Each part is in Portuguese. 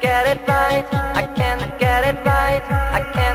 get it right. I can't get it right. I can't.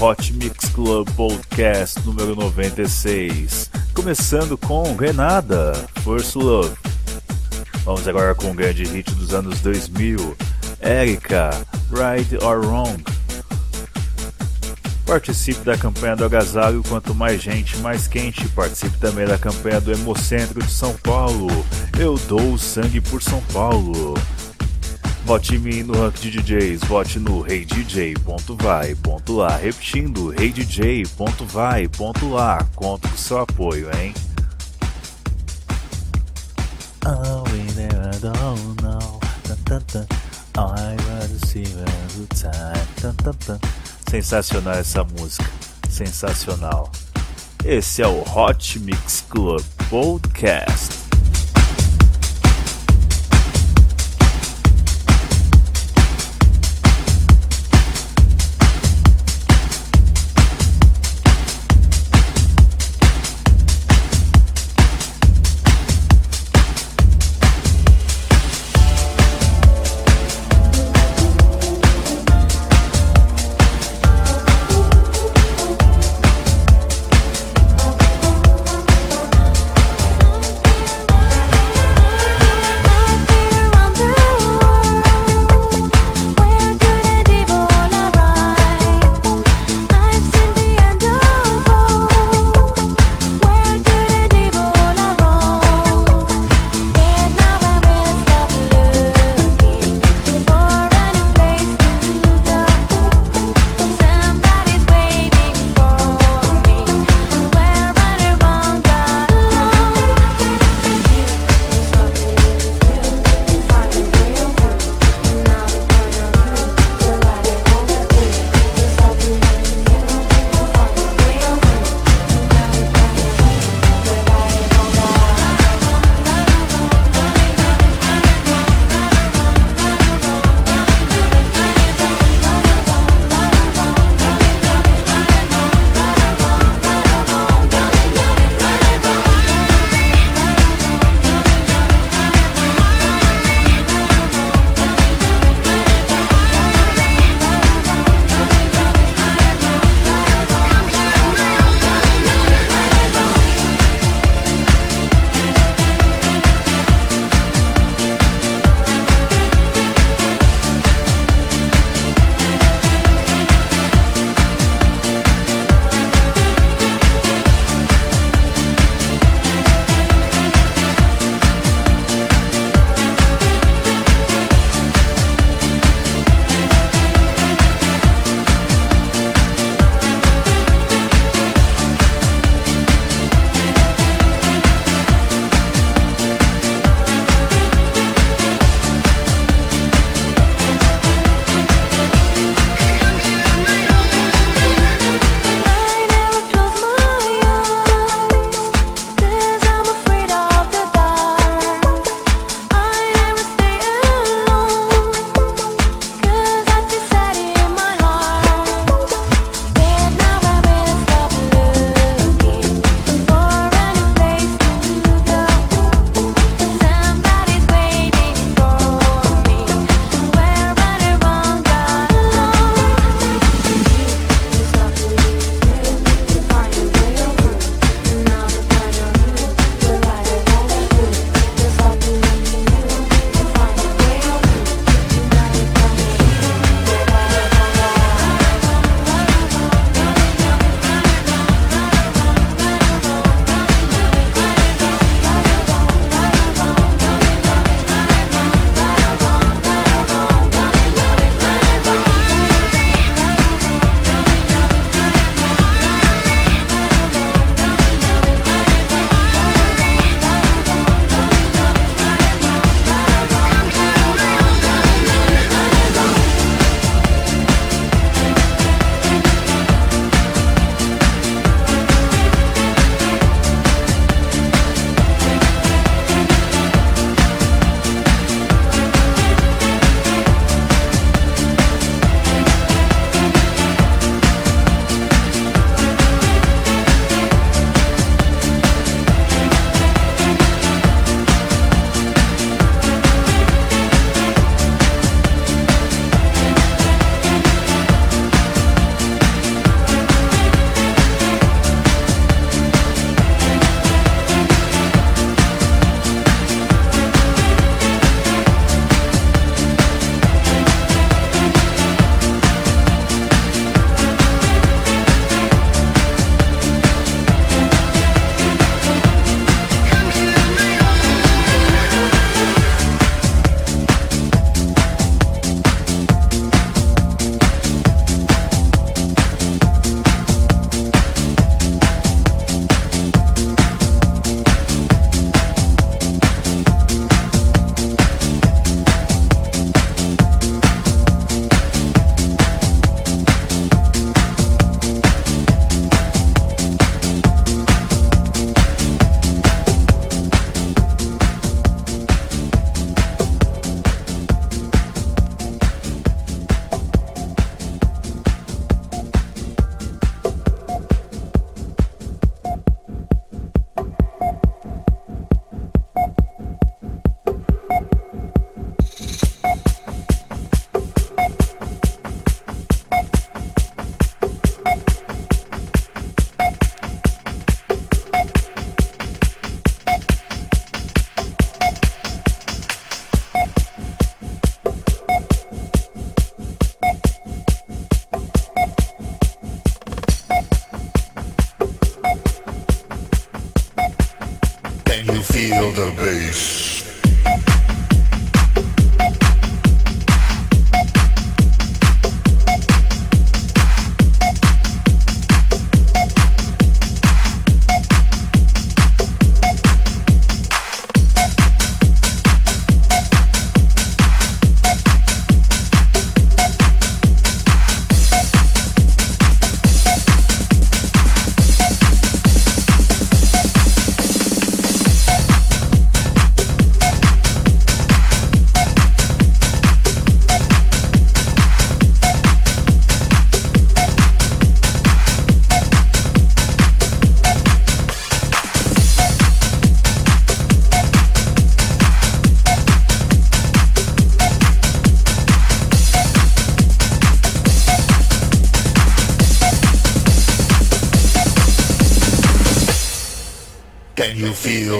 Hot Mix Club Podcast número 96. Começando com Renada, First Love. Vamos agora com o grande hit dos anos 2000, Erika, Right or Wrong. Participe da campanha do agasalho, quanto mais gente, mais quente. Participe também da campanha do Hemocentro de São Paulo. Eu dou sangue por São Paulo. Vote em mim no rank de DJs, vote no reidj.vai.lá. Repetindo, reidj.vai.lá. Conto com seu apoio, hein? Oh, we never don't know. I want to see a good time. Sensacional essa música. Sensacional. Esse é o Hot Mix Club Podcast.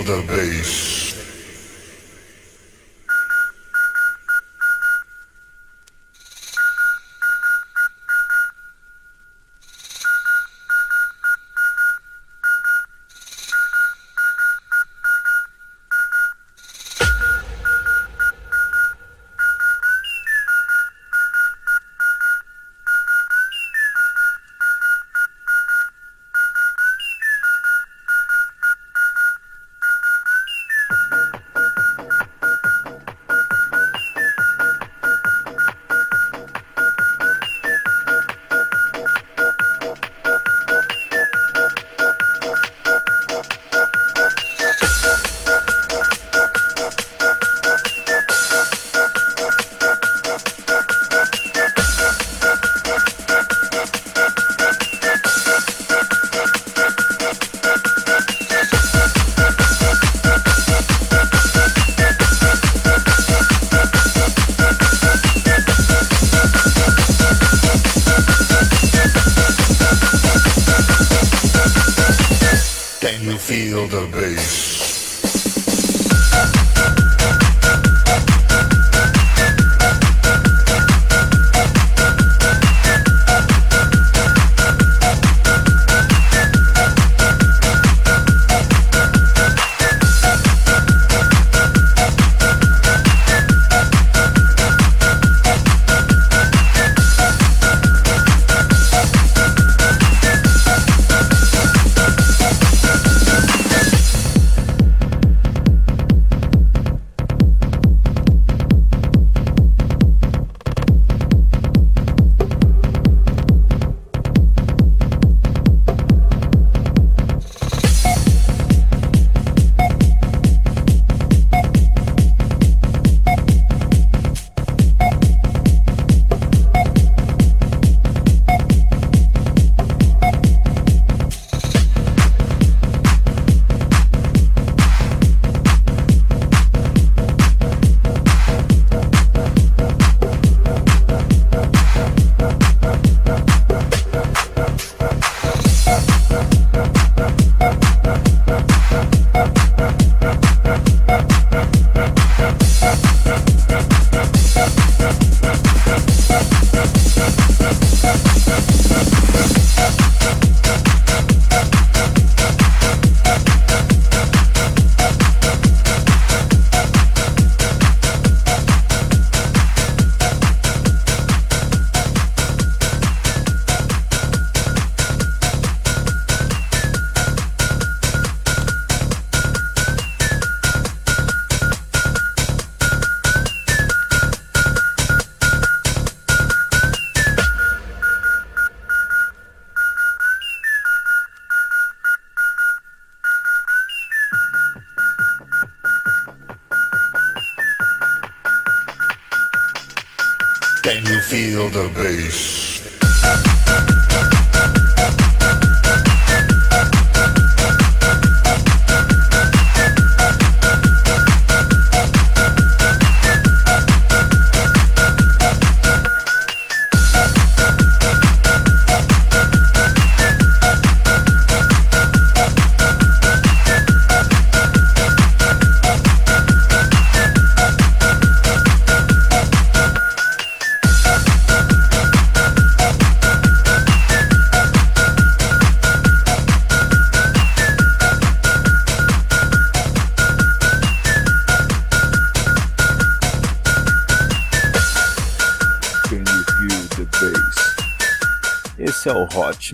the bass.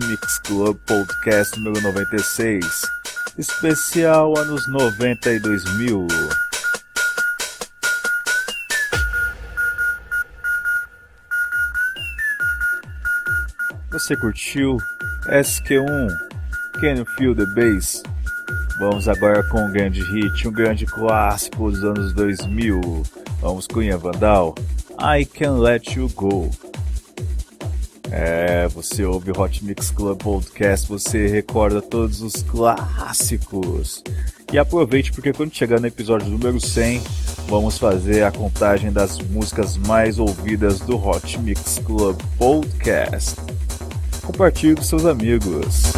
Mix Club Podcast número 96, especial anos 90 e 2000. Você curtiu SQ1 Can You Feel the Bass? Vamos agora com um grande hit, um grande clássico dos anos 2000. Vamos com Ian Vandal, I Can Let You Go. É, você ouve Hot Mix Club Podcast, você recorda todos os clássicos. E aproveite porque quando chegar no episódio número 100, vamos fazer a contagem das músicas mais ouvidas do Hot Mix Club Podcast. Compartilhe com seus amigos.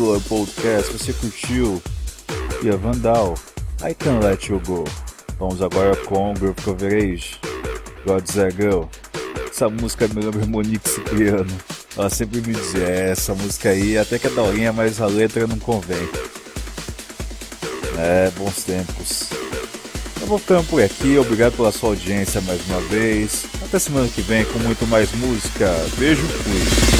Club Podcast, você curtiu? E a Vandal, I Can Let You Go. Vamos agora com Groove Coverage, God's a Girl. Essa música me lembra Monique Cipriano. Ela sempre me dizia, é, essa música aí até que é daorinha, mas a letra não convém. É, bons tempos. Vou ficando por aqui, obrigado pela sua audiência mais uma vez. Até semana que vem com muito mais música. Beijo, fui.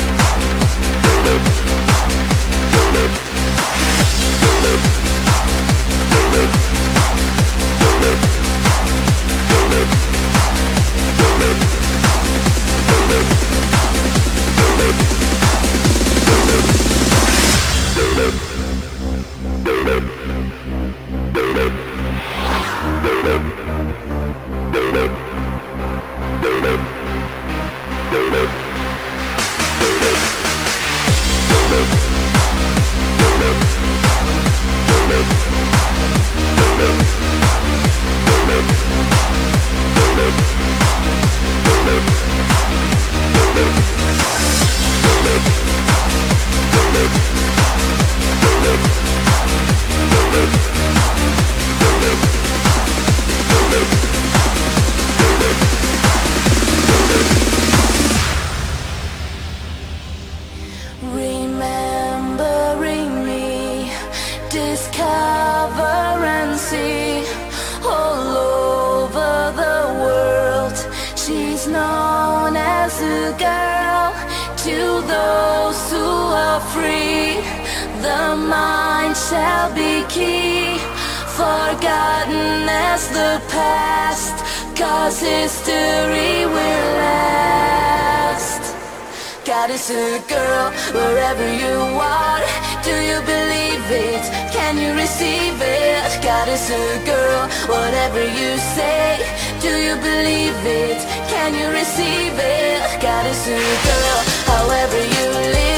as a girl to those who are free. The mind shall be key, forgotten as the past, cause history will last. God is a girl wherever you are. Do you believe it? Can you receive it? God is a girl, whatever you say. Do you believe it? Can you receive it? Gotta see girl, however you live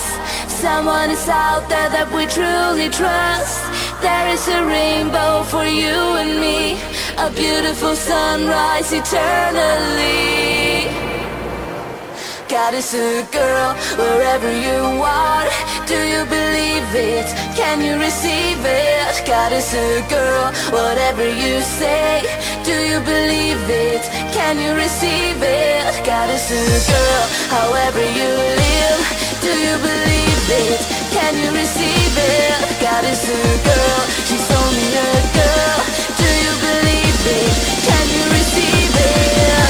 us. Someone is out there that we truly trust. There is a rainbow for you and me, a beautiful sunrise eternally. God is a girl wherever you are. Do you believe it? Can you receive it? God is a girl, whatever you say. Do you believe it? Can you receive it? God is a girl, however you live. Do you believe it? Can you receive it? God is a girl, she's only a girl. Do you believe it? Can you receive it?